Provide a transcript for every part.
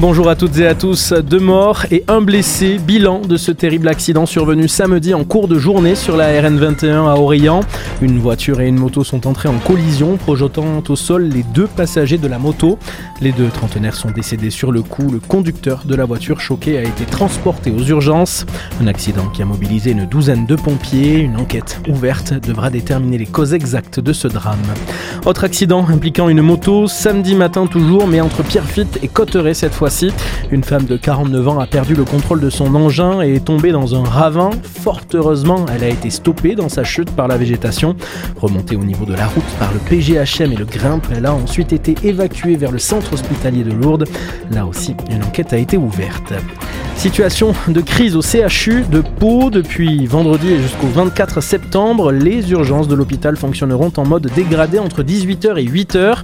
Bonjour à toutes et à tous. Deux morts et un blessé. Bilan de ce terrible accident survenu samedi en cours de journée sur la RN21 à Orient. Une voiture et une moto sont entrées en collision, projetant au sol les deux passagers de la moto. Les deux trentenaires sont décédés sur le coup. Le conducteur de la voiture choqué a été transporté aux urgences. Un accident qui a mobilisé une douzaine de pompiers. Une enquête ouverte devra déterminer les causes exactes de ce drame. Autre accident impliquant une moto, samedi matin toujours, mais entre Pierrefitte et Cotteret cette fois une femme de 49 ans a perdu le contrôle de son engin et est tombée dans un ravin. Fort heureusement, elle a été stoppée dans sa chute par la végétation. Remontée au niveau de la route par le PGHM et le Grimpe, elle a ensuite été évacuée vers le centre hospitalier de Lourdes. Là aussi, une enquête a été ouverte. Situation de crise au CHU de Pau depuis vendredi et jusqu'au 24 septembre. Les urgences de l'hôpital fonctionneront en mode dégradé entre 18h et 8h.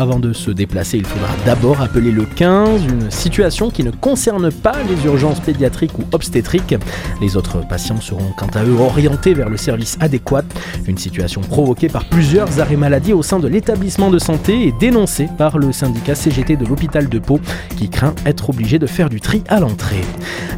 Avant de se déplacer, il faudra d'abord appeler le 15, une situation qui ne concerne pas les urgences pédiatriques ou obstétriques. Les autres patients seront quant à eux orientés vers le service adéquat, une situation provoquée par plusieurs arrêts maladie au sein de l'établissement de santé et dénoncée par le syndicat CGT de l'hôpital de Pau qui craint être obligé de faire du tri à l'entrée.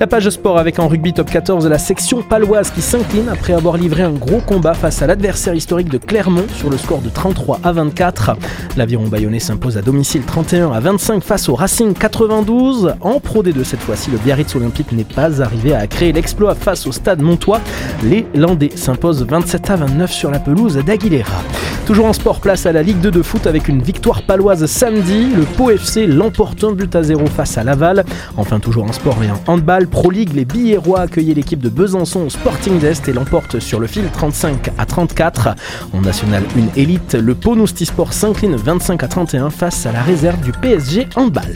La page sport avec en rugby top 14 la section paloise qui s'incline après avoir livré un gros combat face à l'adversaire historique de Clermont sur le score de 33 à 24. L'aviron bayonnais s'impose à domicile 31 à 25 face au Racing 92. En Pro D2 cette fois-ci, le Biarritz Olympique n'est pas arrivé à créer l'exploit face au stade Montois. Les Landais s'imposent 27 à 29 sur la pelouse d'Aguilera. Toujours en sport, place à la Ligue 2 de foot avec une victoire paloise samedi. Le Pau FC l'emporte un but à zéro face à Laval. Enfin, toujours en sport et en handball, Pro League, les Billérois accueillaient l'équipe de Besançon au Sporting d'Est et l'emportent sur le fil 35 à 34. En National 1 élite, le Pau Sport s'incline 25 à 31 face à la réserve du PSG handball.